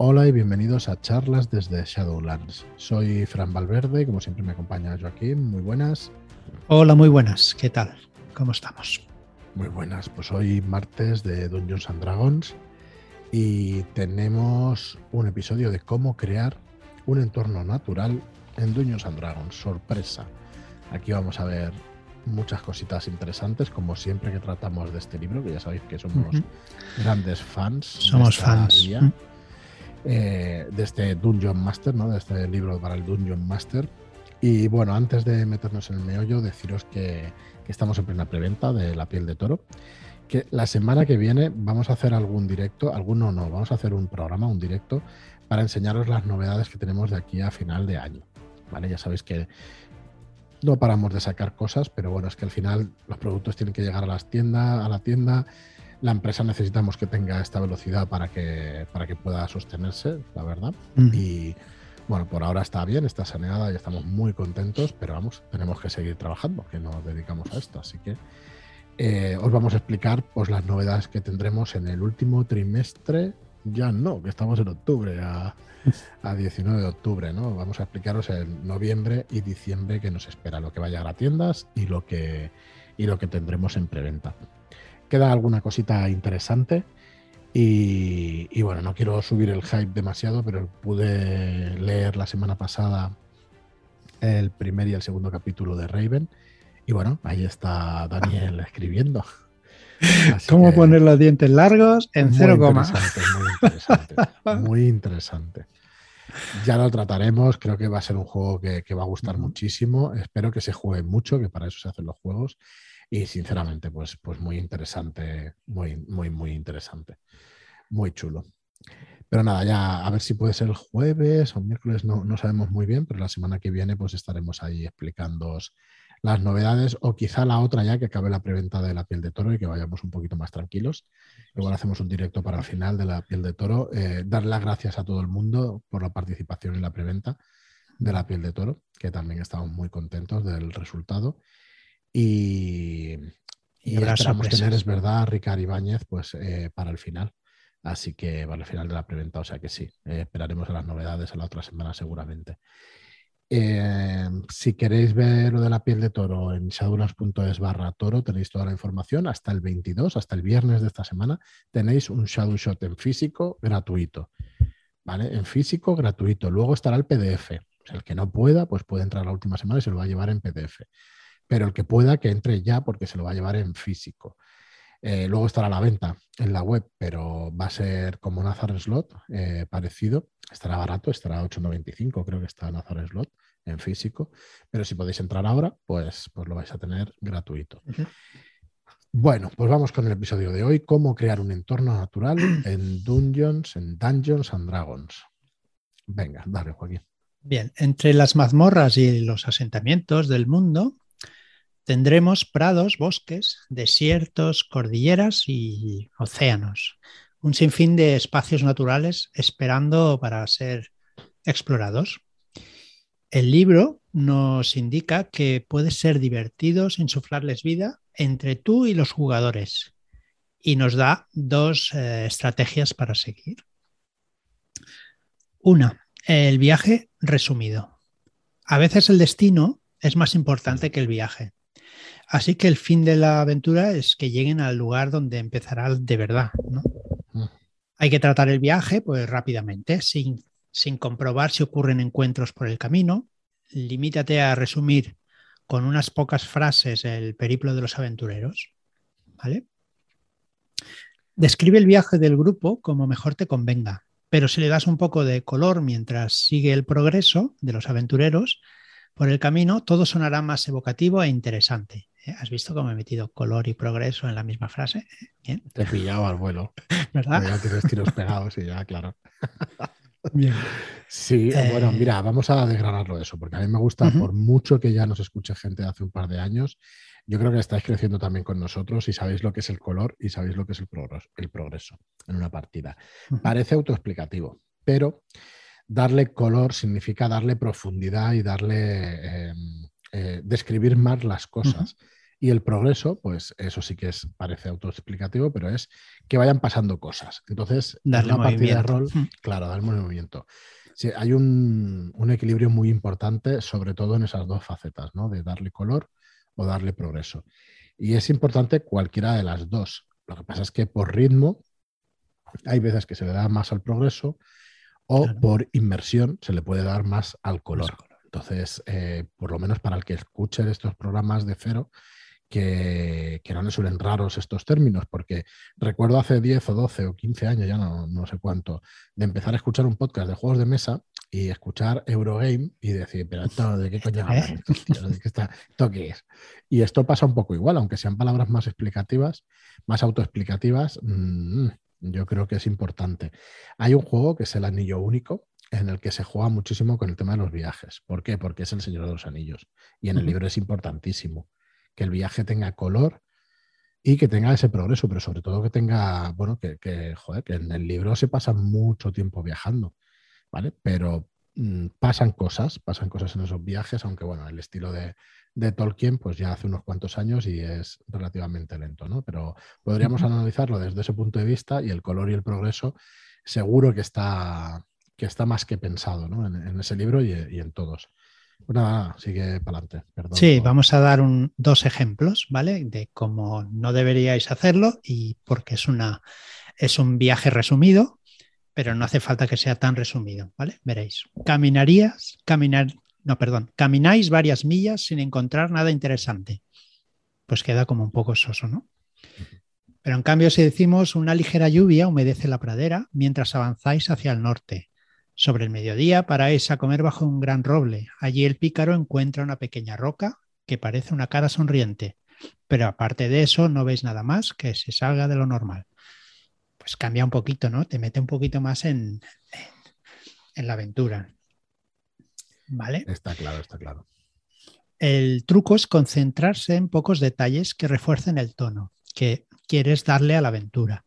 Hola y bienvenidos a charlas desde Shadowlands. Soy Fran Valverde y como siempre me acompaña Joaquín. Muy buenas. Hola, muy buenas. ¿Qué tal? ¿Cómo estamos? Muy buenas. Pues hoy martes de Dungeons and Dragons y tenemos un episodio de cómo crear un entorno natural en Dungeons and Dragons. Sorpresa. Aquí vamos a ver muchas cositas interesantes, como siempre que tratamos de este libro, que ya sabéis que somos grandes fans. Somos fans. Eh, de este Dungeon Master, ¿no? de este libro para el Dungeon Master. Y bueno, antes de meternos en el meollo, deciros que, estamos en plena preventa de La piel de toro. Que la semana que viene vamos a hacer algún directo, alguno no, vamos a hacer un programa, un directo, para enseñaros las novedades que tenemos de aquí a final de año. ¿Vale? Ya sabéis que no paramos de sacar cosas, pero bueno, es que al final los productos tienen que llegar a las tiendas, a la tienda. La empresa necesitamos que tenga esta velocidad para que, para que pueda sostenerse, la verdad. Y bueno, por ahora está bien, está saneada y estamos muy contentos, pero vamos, tenemos que seguir trabajando, que nos dedicamos a esto. Así que eh, os vamos a explicar pues, las novedades que tendremos en el último trimestre. Ya no, que estamos en octubre, a, a 19 de octubre, ¿no? Vamos a explicaros en noviembre y diciembre que nos espera, lo que va a llegar a tiendas y lo que, y lo que tendremos en preventa. Queda alguna cosita interesante y, y, bueno, no quiero subir el hype demasiado, pero pude leer la semana pasada el primer y el segundo capítulo de Raven y bueno, ahí está Daniel escribiendo. ¿Cómo poner los dientes largos en cero coma? Muy interesante, muy interesante. Ya lo trataremos, creo que va a ser un juego que, va a gustar muchísimo. Espero que se juegue mucho, que para eso se hacen los juegos. Y sinceramente, pues, pues muy interesante, muy, muy, muy interesante. Muy chulo. Pero nada, ya a ver si puede ser el jueves o miércoles, no, no sabemos muy bien, pero la semana que viene pues estaremos ahí explicando las novedades o quizá la otra ya que acabe la preventa de la piel de toro y que vayamos un poquito más tranquilos. Igual hacemos un directo para el final de la piel de toro. Eh, dar las gracias a todo el mundo por la participación en la preventa de la piel de toro, que también estamos muy contentos del resultado. Y, y, esperamos tener, es verdad, a Ricard Ibáñez pues, eh, para el final. Así que para el final de la preventa, o sea que sí, eh, esperaremos a las novedades a la otra semana seguramente. Eh, si queréis ver lo de la piel de toro en shadowlands.es barra toro, tenéis toda la información. Hasta el 22, hasta el viernes de esta semana, tenéis un Shadow Shot en físico gratuito. ¿Vale? En físico gratuito. Luego estará el PDF. el que no pueda, pues puede entrar la última semana y se lo va a llevar en PDF. Pero el que pueda, que entre ya porque se lo va a llevar en físico. Eh, luego estará a la venta en la web, pero va a ser como Nazar Slot, eh, parecido. Estará barato, estará a 8,95, creo que está Nazar Slot en físico. Pero si podéis entrar ahora, pues, pues lo vais a tener gratuito. Bueno, pues vamos con el episodio de hoy: cómo crear un entorno natural en Dungeons, en Dungeons and Dragons. Venga, dale, Joaquín. Bien, entre las mazmorras y los asentamientos del mundo tendremos prados, bosques, desiertos, cordilleras y océanos. Un sinfín de espacios naturales esperando para ser explorados. El libro nos indica que puede ser divertido insuflarles vida entre tú y los jugadores y nos da dos eh, estrategias para seguir. Una, el viaje resumido. A veces el destino es más importante que el viaje. Así que el fin de la aventura es que lleguen al lugar donde empezará de verdad. Mm. Hay que tratar el viaje pues rápidamente, sin, sin comprobar si ocurren encuentros por el camino. Limítate a resumir con unas pocas frases el periplo de los aventureros. ¿Vale? Describe el viaje del grupo como mejor te convenga, pero si le das un poco de color mientras sigue el progreso de los aventureros por el camino, todo sonará más evocativo e interesante. ¿Eh? ¿Has visto cómo he metido color y progreso en la misma frase? Bien. Te pillaba al vuelo. ¿Verdad? Ya tienes tiros pegados y ya, claro. Bien. Sí, bueno, eh, mira, vamos a desgranarlo eso, porque a mí me gusta, por mucho que ya nos escuche gente de hace un par de años, yo creo que estáis creciendo también con nosotros y sabéis lo que es el color y sabéis lo que es el progreso, el progreso en una partida. Parece autoexplicativo, pero darle color significa darle profundidad y darle, em, eh, describir más las cosas. Y el progreso, pues eso sí que es, parece autoexplicativo, pero es que vayan pasando cosas. Entonces, Darle una partida de movimiento. rol, Mm. claro, dar movimiento. Sí, hay un, un equilibrio muy importante, sobre todo en esas dos facetas, ¿no? De darle color o darle progreso. Y es importante cualquiera de las dos. Lo que pasa es que por ritmo hay veces que se le da más al progreso o Claro. por inmersión se le puede dar más al color. Entonces, eh, por lo menos para el que escuche estos programas de cero, que, que no le suelen raros estos términos, porque recuerdo hace 10 o 12 o 15 años, ya no, no sé cuánto, de empezar a escuchar un podcast de juegos de mesa y escuchar Eurogame y decir, pero esto, ¿de qué coño hablan ¿Esto qué es? Y esto pasa un poco igual, aunque sean palabras más explicativas, más autoexplicativas, mm, yo creo que es importante. Hay un juego que es el Anillo Único, en el que se juega muchísimo con el tema de los viajes. ¿Por qué? Porque es el Señor de los Anillos. Y en el libro es importantísimo que el viaje tenga color y que tenga ese progreso, pero sobre todo que tenga, bueno, que, que, joder, que en el libro se pasa mucho tiempo viajando, ¿vale? Pero mm, pasan cosas, pasan cosas en esos viajes, aunque bueno, el estilo de, de Tolkien, pues ya hace unos cuantos años y es relativamente lento, ¿no? Pero podríamos analizarlo desde ese punto de vista y el color y el progreso seguro que está, que está más que pensado, ¿no? En, en ese libro y, y en todos. Pues nada, sigue para adelante. Perdón. Sí, vamos a dar un- dos ejemplos, ¿vale? De cómo no deberíais hacerlo y porque es, una, es un viaje resumido, pero no hace falta que sea tan resumido, ¿vale? Veréis. Caminarías, caminar, no, perdón, camináis varias millas sin encontrar nada interesante. Pues queda como un poco soso, ¿no? Pero en cambio, si decimos una ligera lluvia humedece la pradera mientras avanzáis hacia el norte. Sobre el mediodía paráis a comer bajo un gran roble. Allí el pícaro encuentra una pequeña roca que parece una cara sonriente. Pero aparte de eso, no veis nada más que se salga de lo normal. Pues cambia un poquito, ¿no? Te mete un poquito más en, en, en la aventura. ¿Vale? Está claro, está claro. El truco es concentrarse en pocos detalles que refuercen el tono que quieres darle a la aventura,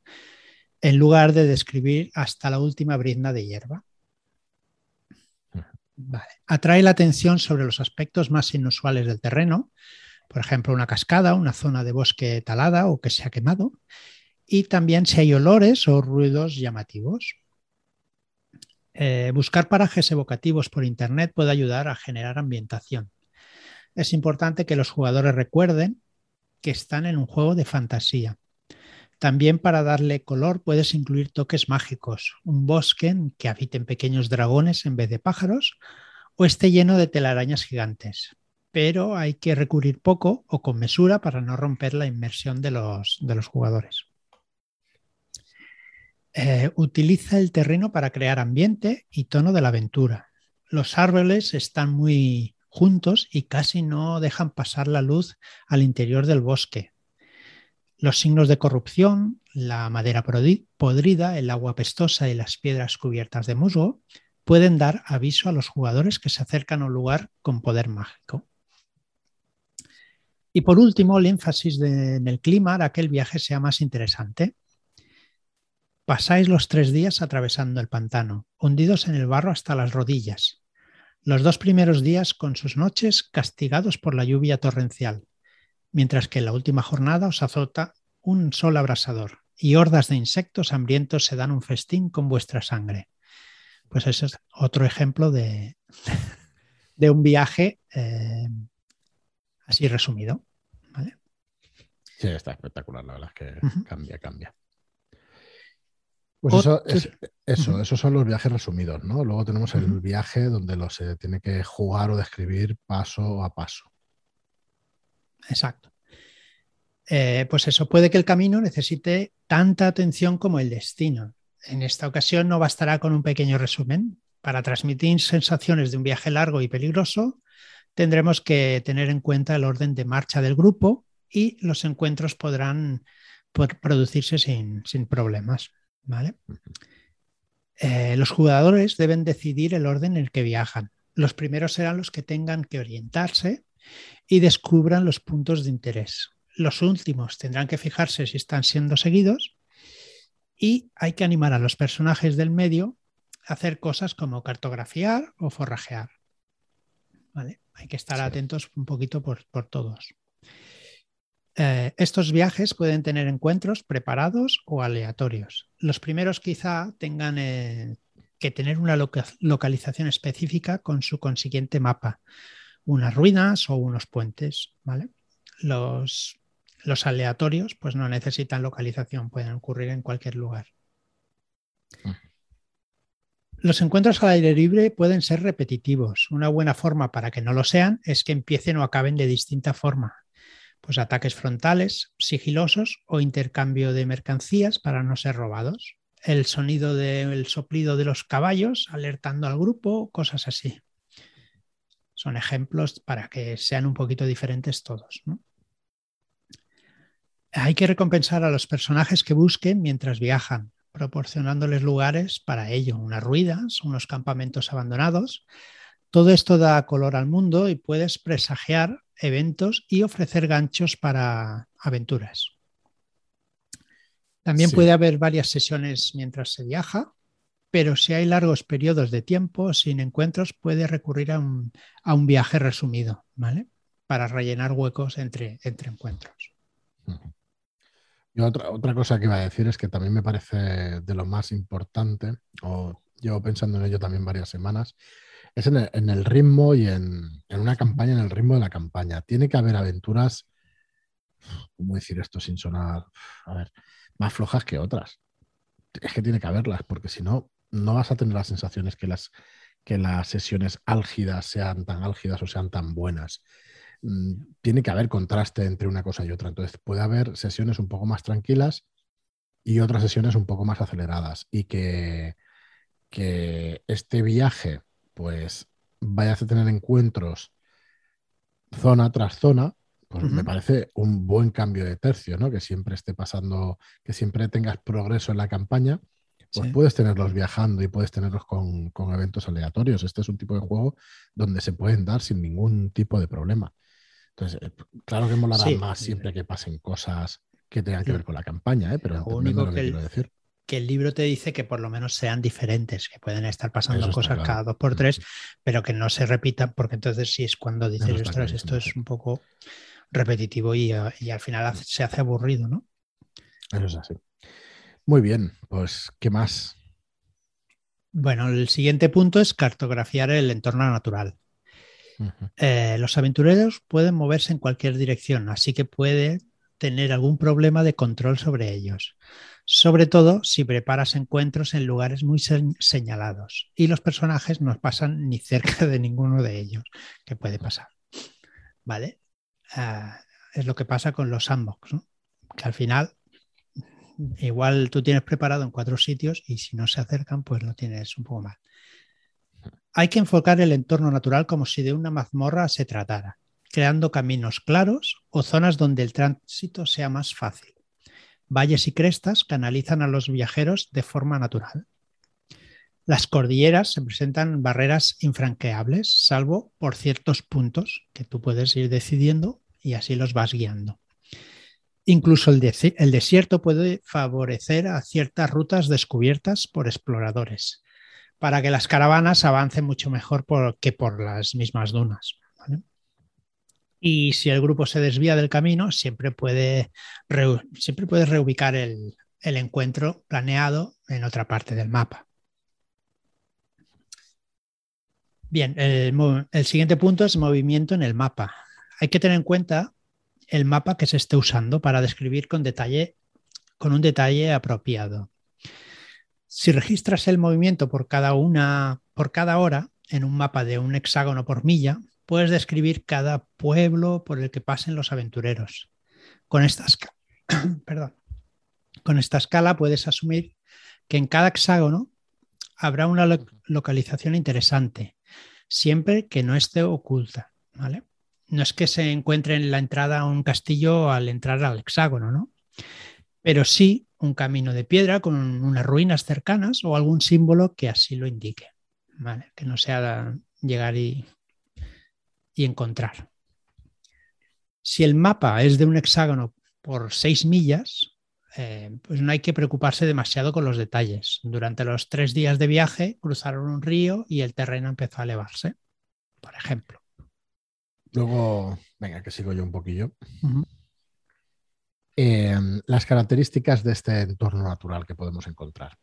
en lugar de describir hasta la última brizna de hierba. Atrae la atención sobre los aspectos más inusuales del terreno, por ejemplo, una cascada, una zona de bosque talada o que se ha quemado, y también si hay olores o ruidos llamativos. Eh, buscar parajes evocativos por Internet puede ayudar a generar ambientación. Es importante que los jugadores recuerden que están en un juego de fantasía. También para darle color puedes incluir toques mágicos, un bosque en que habiten pequeños dragones en vez de pájaros o esté lleno de telarañas gigantes. Pero hay que recurrir poco o con mesura para no romper la inmersión de los, de los jugadores. Eh, utiliza el terreno para crear ambiente y tono de la aventura. Los árboles están muy juntos y casi no dejan pasar la luz al interior del bosque. Los signos de corrupción, la madera podrida, el agua pestosa y las piedras cubiertas de musgo pueden dar aviso a los jugadores que se acercan a un lugar con poder mágico. Y por último, el énfasis en el clima hará que el viaje sea más interesante. Pasáis los tres días atravesando el pantano, hundidos en el barro hasta las rodillas. Los dos primeros días con sus noches castigados por la lluvia torrencial, mientras que en la última jornada os azota un sol abrasador y hordas de insectos hambrientos se dan un festín con vuestra sangre. Pues ese es otro ejemplo de, de un viaje eh, así resumido. ¿vale? Sí, está espectacular, la verdad es que Uh -huh. cambia, cambia. Pues eso, es, eso, esos son los viajes resumidos, ¿no? Luego tenemos el viaje donde lo se tiene que jugar o describir paso a paso. Exacto. Eh, pues eso, puede que el camino necesite tanta atención como el destino. En esta ocasión no bastará con un pequeño resumen. Para transmitir sensaciones de un viaje largo y peligroso, tendremos que tener en cuenta el orden de marcha del grupo y los encuentros podrán producirse sin, problemas. ¿vale? Eh, los jugadores deben decidir el orden en el que viajan. Los primeros serán los que tengan que orientarse y descubran los puntos de interés. Los últimos tendrán que fijarse si están siendo seguidos y hay que animar a los personajes del medio a hacer cosas como cartografiar o forrajear. ¿Vale? Hay que estar sí. atentos un poquito por, por todos. Eh, estos viajes pueden tener encuentros preparados o aleatorios. Los primeros quizá tengan eh, que tener una localización específica con su consiguiente mapa, unas ruinas o unos puentes. ¿vale? Los, los aleatorios pues no necesitan localización, pueden ocurrir en cualquier lugar. Los encuentros al aire libre pueden ser repetitivos. Una buena forma para que no lo sean es que empiecen o acaben de distinta forma. Pues ataques frontales, sigilosos o intercambio de mercancías para no ser robados. El sonido del soplido de los caballos alertando al grupo, cosas así. Son ejemplos para que sean un poquito diferentes todos. Hay que recompensar a los personajes que busquen mientras viajan proporcionándoles lugares para ello, unas ruinas, unos campamentos abandonados. Todo esto da color al mundo y puedes presagiar eventos y ofrecer ganchos para aventuras. También puede haber varias sesiones mientras se viaja, pero si hay largos periodos de tiempo sin encuentros, puede recurrir a un, viaje resumido, ¿vale? Para rellenar huecos entre, entre encuentros. Y otra, otra cosa que iba a decir es que también me parece de lo más importante, o llevo pensando en ello también varias semanas, es en el, ritmo y en, una campaña, en el ritmo de la campaña. Tiene que haber aventuras, ¿cómo decir esto sin sonar? A ver, más flojas que otras. Es que tiene que haberlas, porque si no, no vas a tener las sensaciones que las, que las sesiones álgidas sean tan álgidas o sean tan buenas. Mm, tiene que haber contraste entre una cosa y otra. Entonces puede haber sesiones un poco más tranquilas y otras sesiones un poco más aceleradas y que, que este viaje pues vaya a tener encuentros zona tras zona, pues me parece un buen cambio de tercio, ¿no? Que siempre esté pasando, que siempre tengas progreso en la campaña, pues puedes tenerlos viajando y puedes tenerlos con, con, eventos aleatorios. Este es un tipo de juego donde se pueden dar sin ningún tipo de problema. Entonces, eh, claro que molará más siempre que pasen cosas que tengan que ver con la campaña, ¿eh? pero lo único que, quiero decir. Que el libro te dice que por lo menos sean diferentes, que pueden estar pasando cosas cada dos por tres, pero que no se repitan, porque entonces sí es cuando dices, esto es un poco repetitivo y, y, al final se hace aburrido, ¿no? Eso es así. Muy bien, pues, ¿qué más? Bueno, el siguiente punto es cartografiar el entorno natural. Eh, los aventureros pueden moverse en cualquier dirección, así que puede tener algún problema de control sobre ellos. Sobre todo si preparas encuentros en lugares muy señalados y los personajes no pasan ni cerca de ninguno de ellos, que puede pasar. ¿Vale? Ah, es lo que pasa con los sandbox, que al final igual tú tienes preparado en cuatro sitios y si no se acercan, pues lo tienes un poco mal. Hay que enfocar el entorno natural como si de una mazmorra se tratara, creando caminos claros o zonas donde el tránsito sea más fácil. Valles y crestas canalizan a los viajeros de forma natural. Las cordilleras se presentan barreras infranqueables, salvo por ciertos puntos que tú puedes ir decidiendo y así los vas guiando. Incluso el, desierto puede favorecer a ciertas rutas descubiertas por exploradores para que las caravanas avancen mucho mejor que por las mismas dunas. Y si el grupo se desvía del camino, siempre, puede siempre reubicar el, encuentro planeado en otra parte del mapa. Bien, el, siguiente punto es movimiento en el mapa. Hay que tener en cuenta el mapa que se esté usando para describir con detalle, con un detalle apropiado. Si registras el movimiento por cada una, por cada hora en un mapa de un hexágono por milla, puedes describir cada pueblo por el que pasen los aventureros. Con esta. Con esta escala puedes asumir que en cada hexágono habrá una localización interesante, siempre que no esté oculta. ¿vale? No es que se encuentre en la entrada a un castillo al entrar al hexágono, ¿no? pero sí un camino de piedra con unas ruinas cercanas o algún símbolo que así lo indique, que no sea llegar y, encontrar. Si el mapa es de un hexágono por seis millas, eh, pues no hay que preocuparse demasiado con los detalles. Durante los tres días de viaje cruzaron un río y el terreno empezó a elevarse, por ejemplo. Luego, venga, que sigo yo un poquillo. Em, las características de este entorno natural que podemos encontrar.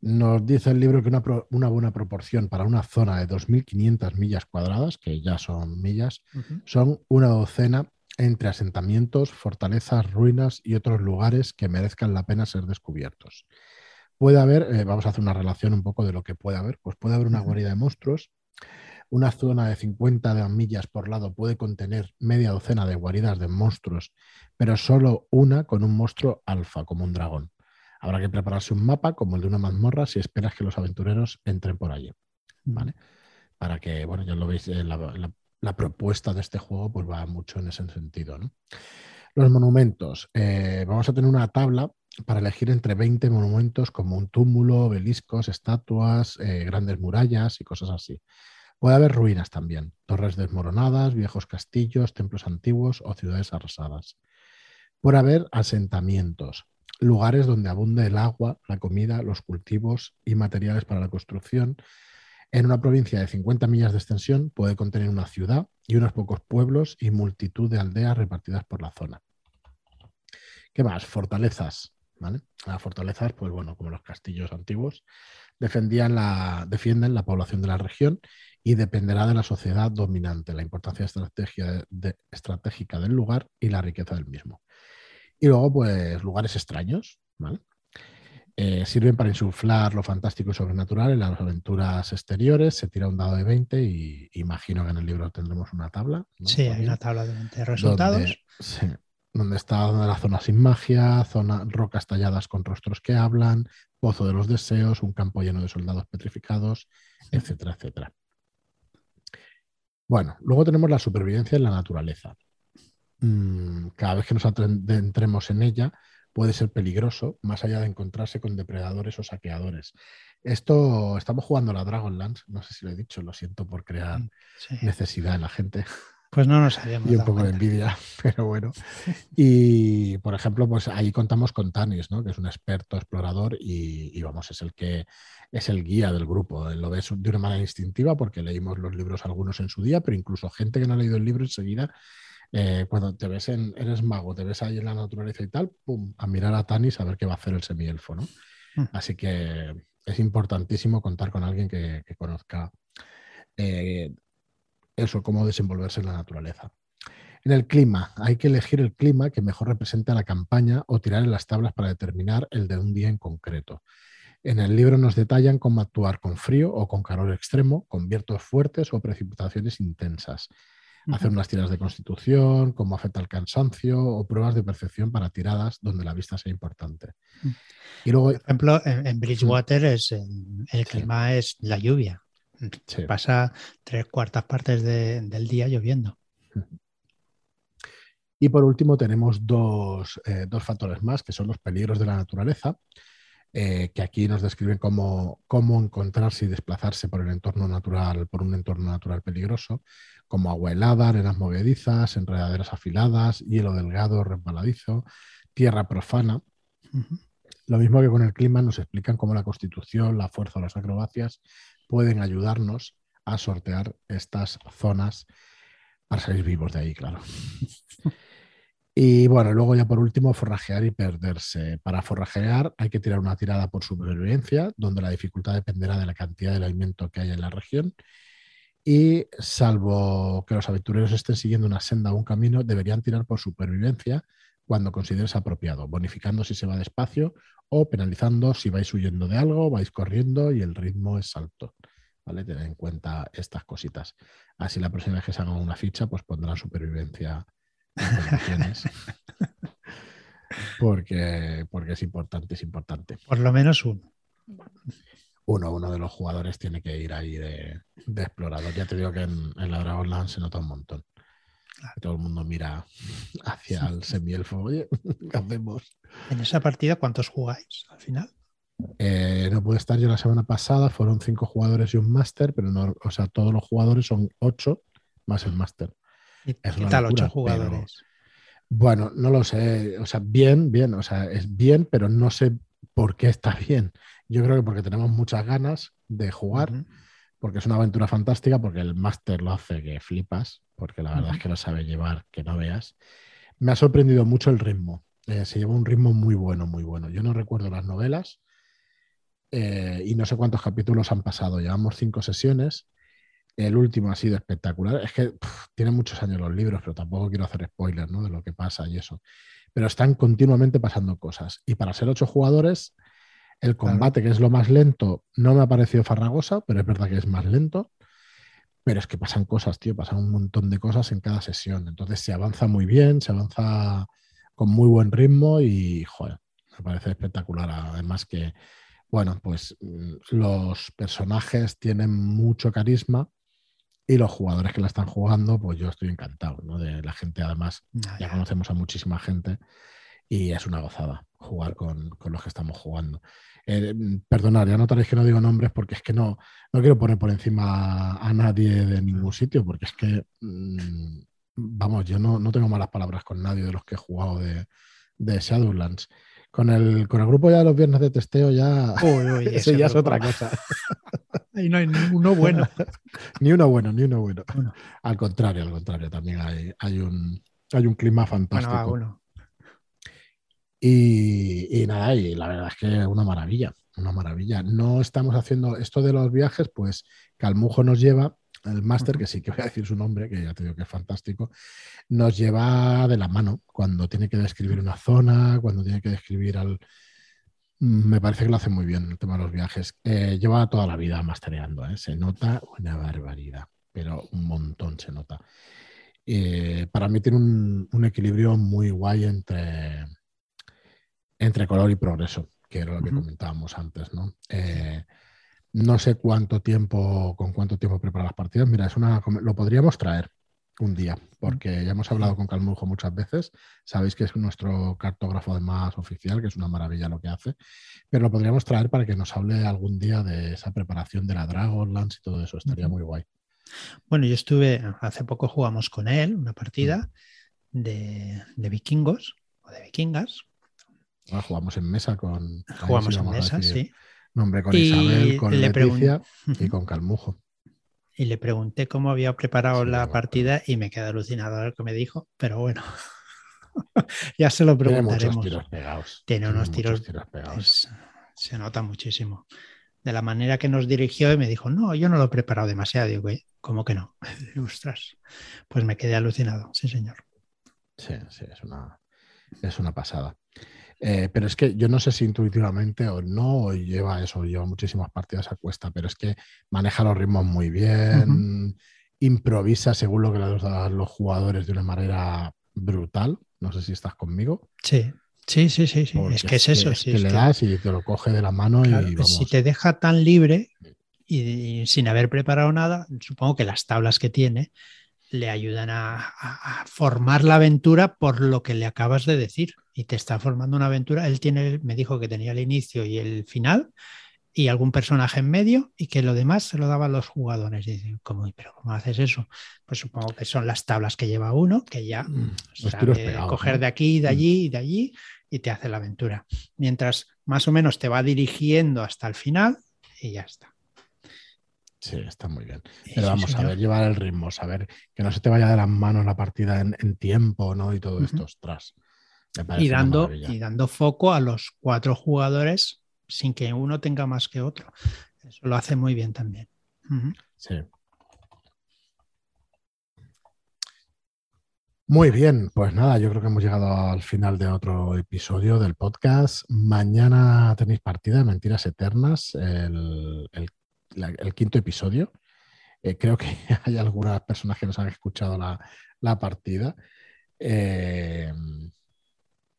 Nos dice el libro que una, buena proporción para una zona de 2.500 millas cuadradas, que ya son millas, son una docena entre asentamientos, fortalezas, ruinas y otros lugares que merezcan la pena ser descubiertos. Puede haber, eh, vamos a hacer una relación un poco de lo que puede haber, pues puede haber una guarida de monstruos, una zona de 50 millas por lado puede contener media docena de guaridas de monstruos, pero solo una con un monstruo alfa, como un dragón. Habrá que prepararse un mapa como el de una mazmorra si esperas que los aventureros entren por allí. ¿Vale? Para que, bueno, ya lo veis, eh, la, propuesta de este juego pues va mucho en ese sentido. Los monumentos. Eh, vamos a tener una tabla para elegir entre 20 monumentos como un túmulo, obeliscos, estatuas, eh, grandes murallas y cosas así. Puede haber ruinas también, torres desmoronadas, viejos castillos, templos antiguos o ciudades arrasadas. Puede haber asentamientos, lugares donde abunde el agua, la comida, los cultivos y materiales para la construcción. En una provincia de 50 millas de extensión puede contener una ciudad y unos pocos pueblos y multitud de aldeas repartidas por la zona. ¿Qué más? Fortalezas. Las fortalezas, pues bueno, como los castillos antiguos, defendían la, defienden la población de la región y dependerá de la sociedad dominante, la importancia estratégica del lugar y la riqueza del mismo. Y luego, pues, lugares extraños, eh, sirven para insuflar lo fantástico y sobrenatural en las aventuras exteriores. Se tira un dado de 20 y imagino que en el libro tendremos una tabla. Sí, hay una tabla de 20 resultados. sí, donde está la zona sin magia, zona, rocas talladas con rostros que hablan, pozo de los deseos, un campo lleno de soldados petrificados, etcétera, etcétera. Bueno, luego tenemos la supervivencia en la naturaleza. Mm, cada vez que nos adentremos en ella puede ser peligroso, más allá de encontrarse con depredadores o saqueadores. Esto, estamos jugando a la Dragonlance, no sé si lo he dicho, lo siento por crear mm, necesidad en la gente. Pues no nos habíamos Y un poco de envidia, pero bueno. Y, por ejemplo, pues ahí contamos con Tanis, ¿no? que es un experto explorador y, vamos, es el que es el guía del grupo. Lo ves de una manera instintiva porque leímos los libros algunos en su día, pero incluso gente que no ha leído el libro enseguida, eh, cuando te ves en, eres mago, te ves ahí en la naturaleza y tal, pum, a mirar a Tanis a ver qué va a hacer el semielfo, ¿no? Hmm. Así que es importantísimo contar con alguien que, conozca eh, eso, cómo desenvolverse en la naturaleza. En el clima, hay que elegir el clima que mejor represente a la campaña o tirar en las tablas para determinar el de un día en concreto. En el libro nos detallan cómo actuar con frío o con calor extremo, con vientos fuertes o precipitaciones intensas. Hacer unas tiradas de constitución, cómo afecta el cansancio o pruebas de percepción para tiradas donde la vista sea importante. Y luego, Por ejemplo, en, Bridgewater es, el clima es la lluvia. Pasa tres cuartas partes del día lloviendo. Y por último tenemos eh, dos, factores más, que son los peligros de la naturaleza, eh, que aquí nos describen cómo, cómo, encontrarse y desplazarse por el entorno natural, por un entorno natural peligroso, como agua helada, arenas movedizas, enredaderas afiladas, hielo delgado, resbaladizo, tierra profana. Lo mismo que con el clima nos explican cómo la constitución, la fuerza o las acrobacias pueden ayudarnos a sortear estas zonas para salir vivos de ahí, claro. Y bueno, luego ya por último, forrajear y perderse. Para forrajear hay que tirar una tirada por supervivencia, donde la dificultad dependerá de la cantidad de alimento que haya en la región. Y salvo que los aventureros estén siguiendo una senda o un camino, deberían tirar por supervivencia cuando consideres apropiado, bonificando si se va despacio o penalizando si vais huyendo de algo, vais corriendo y el ritmo es alto. ¿Vale? Tened en cuenta estas cositas. Así la próxima vez que se haga una ficha, pues pondrán supervivencia porque, porque es importante, es importante. Por lo menos uno. Uno, uno de los jugadores tiene que ir ahí de, explorador. Ya te digo que en, en la Dragonland se nota un montón. Todo el mundo mira hacia el semielfo. Oye, ¿qué hacemos? En esa partida, ¿cuántos jugáis al final? Eh, no pude estar yo la semana pasada, fueron cinco jugadores y un máster, pero no, o sea, todos los jugadores son ocho más el máster. ¿Qué tal ocho jugadores? bueno, no lo sé, o sea, bien, bien, o sea, es bien, pero no sé por qué está bien. Yo creo que porque tenemos muchas ganas de jugar, porque es una aventura fantástica, porque el máster lo hace que flipas, porque la verdad es que lo sabe llevar, que no veas. Me ha sorprendido mucho el ritmo. Eh, se lleva un ritmo muy bueno, muy bueno. Yo no recuerdo las novelas eh, y no sé cuántos capítulos han pasado. Llevamos cinco sesiones. El último ha sido espectacular. Es que tiene muchos años los libros, pero tampoco quiero hacer spoilers ¿no? de lo que pasa y eso. Pero están continuamente pasando cosas. Y para ser ocho jugadores, el combate, que es lo más lento, no me ha parecido farragosa, pero es verdad que es más lento. Pero es que pasan cosas, tío, pasan un montón de cosas en cada sesión. Entonces se avanza muy bien, se avanza con muy buen ritmo y, joder, me parece espectacular. Además que, bueno, pues mm, los personajes tienen mucho carisma y los jugadores que la están jugando, pues yo estoy encantado, ¿no? De la gente, además, ya conocemos a muchísima gente y es una gozada jugar con, con los que estamos jugando. Eh, perdonad, ya notaréis que no digo nombres porque es que no, no quiero poner por encima a nadie de ningún sitio, porque es que, mm, vamos, yo no, tengo malas palabras con nadie de los que he jugado de, de Shadowlands. Con el, con el grupo ya de los viernes de testeo ya, eso ya es otra cosa. Ahí no hay ni uno bueno. ni uno bueno, ni uno bueno. Al contrario, al contrario, también hay, hay, un, hay un clima fantástico. Bueno, y, nada, y la verdad es que una maravilla, una maravilla. No estamos haciendo esto de los viajes, pues Calmujo nos lleva, el máster, que sí que voy a decir su nombre, que ya te digo que es fantástico, nos lleva de la mano cuando tiene que describir una zona, cuando tiene que describir al... Me parece que lo hace muy bien el tema de los viajes. Eh, lleva toda la vida mastereando, ¿eh? se nota una barbaridad, pero un montón se nota. Eh, para mí tiene un equilibrio muy guay entre entre color y progreso, que era lo que comentábamos antes, ¿no? Eh, no sé cuánto tiempo, con cuánto tiempo preparar las partidas. Mira, es una, lo podríamos traer un día, porque ya hemos hablado con Calmujo muchas veces. Sabéis que es nuestro cartógrafo más oficial, que es una maravilla lo que hace. Pero lo podríamos traer para que nos hable algún día de esa preparación de la Dragonlance y todo eso. Estaría muy guay. Bueno, yo estuve, hace poco jugamos con él una partida de, de vikingos o de vikingas Ah, jugamos en mesa con. Jugamos en mesa, sí. Nombre con Isabel, con Leticia y con Calmujo. Y le pregunté cómo había preparado la partida y me quedé alucinado a ver qué me dijo, pero bueno, ya se lo preguntaremos. Tiene, tiros Tiene unos tiros, pegados. se nota muchísimo. De la manera que nos dirigió y me dijo, no, yo no lo he preparado demasiado. Digo, ¿cómo que no? Ostras, pues me quedé alucinado, sí, señor. Sí, sí, es una, es una pasada. Eh, pero es que yo no sé si intuitivamente o no lleva eso, lleva muchísimas partidas a cuesta, pero es que maneja los ritmos muy bien, improvisa según lo que le dan los jugadores de una manera brutal. No sé si estás conmigo. Sí. Sí, sí, sí, sí. es que es, eso. Es que le das y te lo coge de la mano y Si te deja tan libre y, sin haber preparado nada, supongo que las tablas que tiene le ayudan a, formar la aventura por lo que le acabas de decir. Y te está formando una aventura. Él tiene, me dijo que tenía el inicio y el final y algún personaje en medio y que lo demás se lo daban los jugadores. Y dicen, ¿cómo, ¿pero cómo haces eso? Pues supongo que son las tablas que lleva uno, que ya mm, sabe coger de aquí, de mm. allí y de allí y te hace la aventura. Mientras más o menos te va dirigiendo hasta el final y ya está. Sí, está muy bien. Pero vamos a ver, llevar el ritmo, saber que no se te vaya de las manos la partida en, tiempo, ¿no? Y todo esto, ostras. Y dando, y dando foco a los cuatro jugadores sin que uno tenga más que otro. Eso lo hace muy bien también. Sí. Muy bien, pues nada, yo creo que hemos llegado al final de otro episodio del podcast. Mañana tenéis partida de Mentiras Eternas, el, el el quinto episodio. Eh, creo que hay algunas personas que nos han escuchado la, partida. Eh,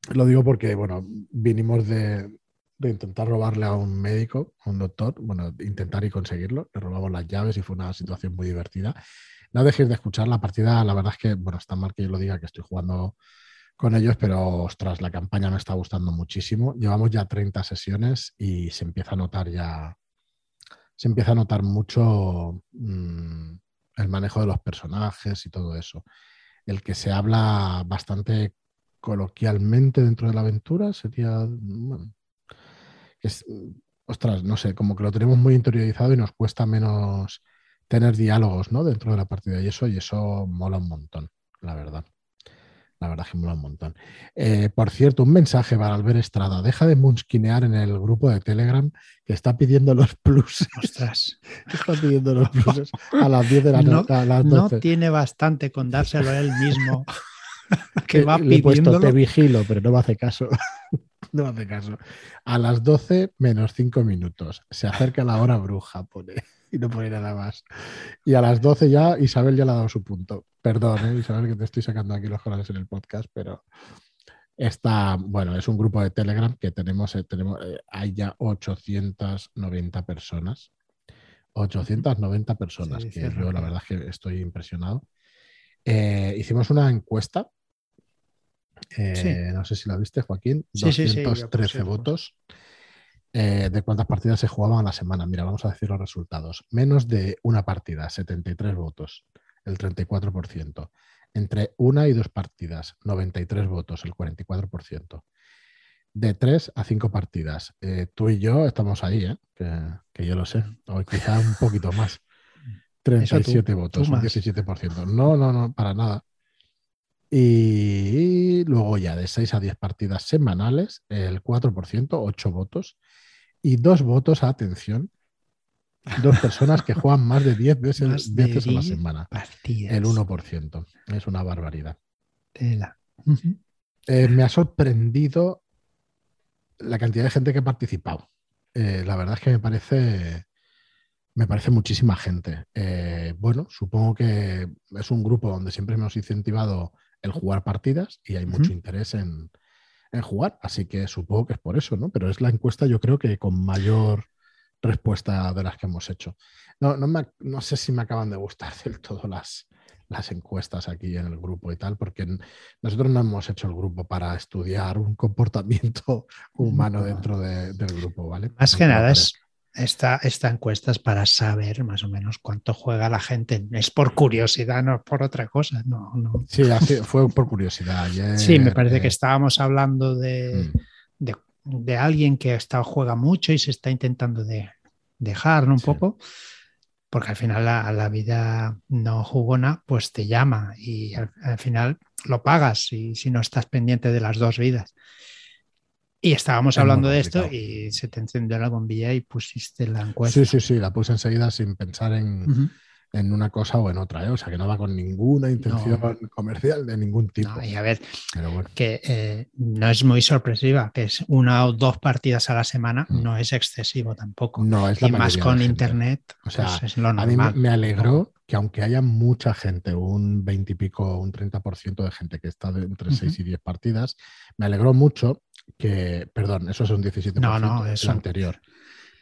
lo digo porque, bueno, vinimos de, intentar robarle a un médico, a un doctor, bueno, intentar y conseguirlo. Le robamos las llaves y fue una situación muy divertida. No dejéis de escuchar la partida. La verdad es que, bueno, está mal que yo lo diga que estoy jugando con ellos, pero ostras, la campaña me está gustando muchísimo. Llevamos ya 30 sesiones y se empieza a notar ya se empieza a notar mucho mm, el manejo de los personajes y todo eso. El que se habla bastante coloquialmente dentro de la aventura sería... es, ostras, no sé, como que lo tenemos muy interiorizado y nos cuesta menos tener diálogos ¿no? dentro de la partida y eso, y eso mola un montón, la verdad. La verdad que mola un montón. Eh, por cierto, un mensaje para Albert Estrada. Deja de munsquinear en el grupo de Telegram que está pidiendo los pluses. Ostras. Está pidiendo los pluses a las 10 de la No, noche. no 12. tiene bastante con dárselo él mismo. que va le he puesto te vigilo, pero no me hace caso. no me hace caso. A las 12 menos 5 minutos. Se acerca la hora bruja, pone. Y no pone nada más. Y a las 12 ya Isabel ya le ha dado su punto. Perdón, ¿eh, Isabel, que te estoy sacando aquí los colores en el podcast, pero está, bueno, es un grupo de Telegram que tenemos, eh, tenemos eh, hay ya 890 personas. 890 personas, Sí, que yo la verdad es que estoy impresionado. Hicimos una encuesta. eh, Sí. No sé si la viste, Joaquín. Sí, sí, sí, yo 213 puse- votos. Eh, de cuántas partidas se jugaban a la semana. Mira, vamos a decir los resultados. Menos de una partida, 73 votos, el 34%. Entre una y dos partidas, 93 votos, el 44%. De tres a cinco partidas. Eh, tú y yo estamos ahí, ¿eh? que, que yo lo sé. O quizá un poquito más. 37 votos, tú un más. 17%. No, no, no, para nada. Y luego ya de 6 a 10 partidas semanales, el 4%, 8 votos. Y dos votos, atención, dos personas que juegan más de 10 veces, de veces a la 10 semana. Partidas. El 1%. Es una barbaridad. Tela. Eh, me ha sorprendido la cantidad de gente que ha participado. Eh, la verdad es que me parece, me parece muchísima gente. Eh, bueno, supongo que es un grupo donde siempre hemos incentivado el jugar partidas y hay mucho interés en, en jugar, así que supongo que es por eso, ¿no? Pero es la encuesta yo creo que con mayor respuesta de las que hemos hecho. No, no, me- no sé si me acaban de gustar del todo las, las encuestas aquí en el grupo y tal, porque nosotros no hemos hecho el grupo para estudiar un comportamiento humano dentro de- del grupo, ¿vale? Más que nada es esta, esta encuesta es para saber más o menos cuánto juega la gente. Es por curiosidad, no por otra cosa. No, no. Sí, fue por curiosidad. ayer, Sí, me parece que eh, estábamos hablando de, mm, de, de alguien que está, juega mucho y se está intentando de, dejar ¿no? un Sí. poco, porque al final la, la vida no jugona pues te llama y al, al final lo pagas y si no estás pendiente de las dos vidas. Y estábamos Es hablando de esto y se te encendió la bombilla y pusiste la encuesta. Sí, sí, sí, la puse enseguida sin pensar en, en una cosa o en otra, ¿eh? o sea que no va con ninguna intención comercial de ningún tipo. No, y a ver, Pero bueno, que eh, no es muy sorpresiva, que es una o dos partidas a la semana, Mm. no es excesivo tampoco. no es la y más con internet, O sea, pues es lo A mí me, normal. me alegró que aunque haya mucha gente, un 20 y pico, un 30% de gente que está de entre Ujú. 6 y 10 partidas, me alegró mucho que, perdón, eso es un 17%, No, no, es eso- el anterior.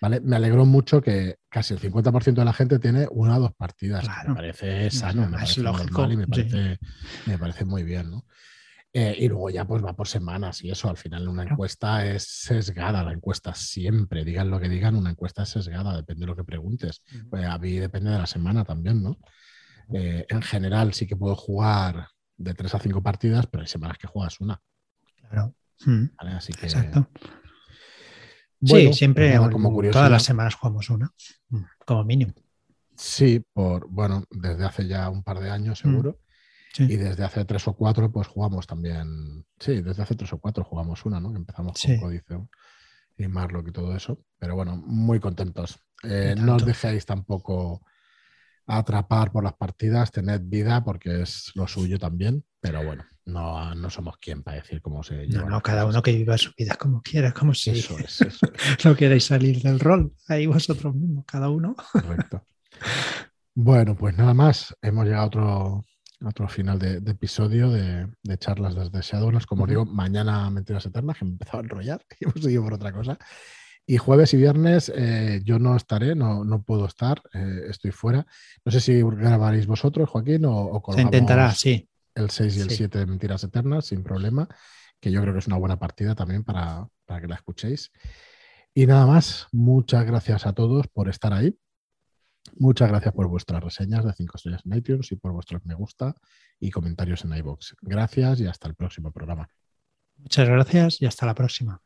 ¿Vale? Me alegró mucho que casi el 50% de la gente tiene una o dos partidas. Claro. Me parece sano, me parece lógico, y me sí. parece, me parece muy bien, ¿no? Eh, y luego ya pues va por semanas y eso, al final una Claro. encuesta es sesgada, la encuesta siempre, digan lo que digan, una encuesta es sesgada, depende de lo que preguntes. Pues a mí depende de la semana también, ¿no? Eh, en general sí que puedo jugar de tres a cinco partidas, pero hay semanas que juegas una, Claro. Mm, ¿vale? Así que... Exacto. bueno, sí, siempre, pues como curiosidad. todas las semanas jugamos una, mm, como mínimo. Sí, por, bueno, desde hace ya un par de años seguro. Sí. Y desde hace tres o cuatro, pues jugamos también. Sí, desde hace tres o cuatro jugamos una, ¿no? Que empezamos Sí. con Códice y Marlock y todo eso. Pero bueno, muy contentos. Eh, no os dejéis tampoco atrapar por las partidas, tened vida porque es lo suyo también. Pero bueno, no, no somos quien para decir cómo se No, llevan no, las cada uno que viva su vida como quiera, como si Eso es, eso es, no queréis salir del rol. Ahí vosotros mismos, cada uno. correcto. Bueno, pues nada más. Hemos llegado a otro, a otro final de, de episodio de, de charlas desde Shadowlands. Como os digo, mañana Mentiras Eternas, que me he empezado a enrollar y hemos seguido por otra cosa. Y jueves y viernes eh, yo no estaré, no, no puedo estar, eh, estoy fuera. No sé si grabaréis vosotros, Joaquín, o, o Se intentará, sí. El 6 y el Sí. 7 de Mentiras Eternas sin problema, que yo creo que es una buena partida también para, para que la escuchéis. Y nada más, muchas gracias a todos por estar ahí. Muchas gracias por vuestras reseñas de 5 estrellas en iTunes y por vuestros me gusta y comentarios en iBox. Gracias y hasta el próximo programa. Muchas gracias y hasta la próxima.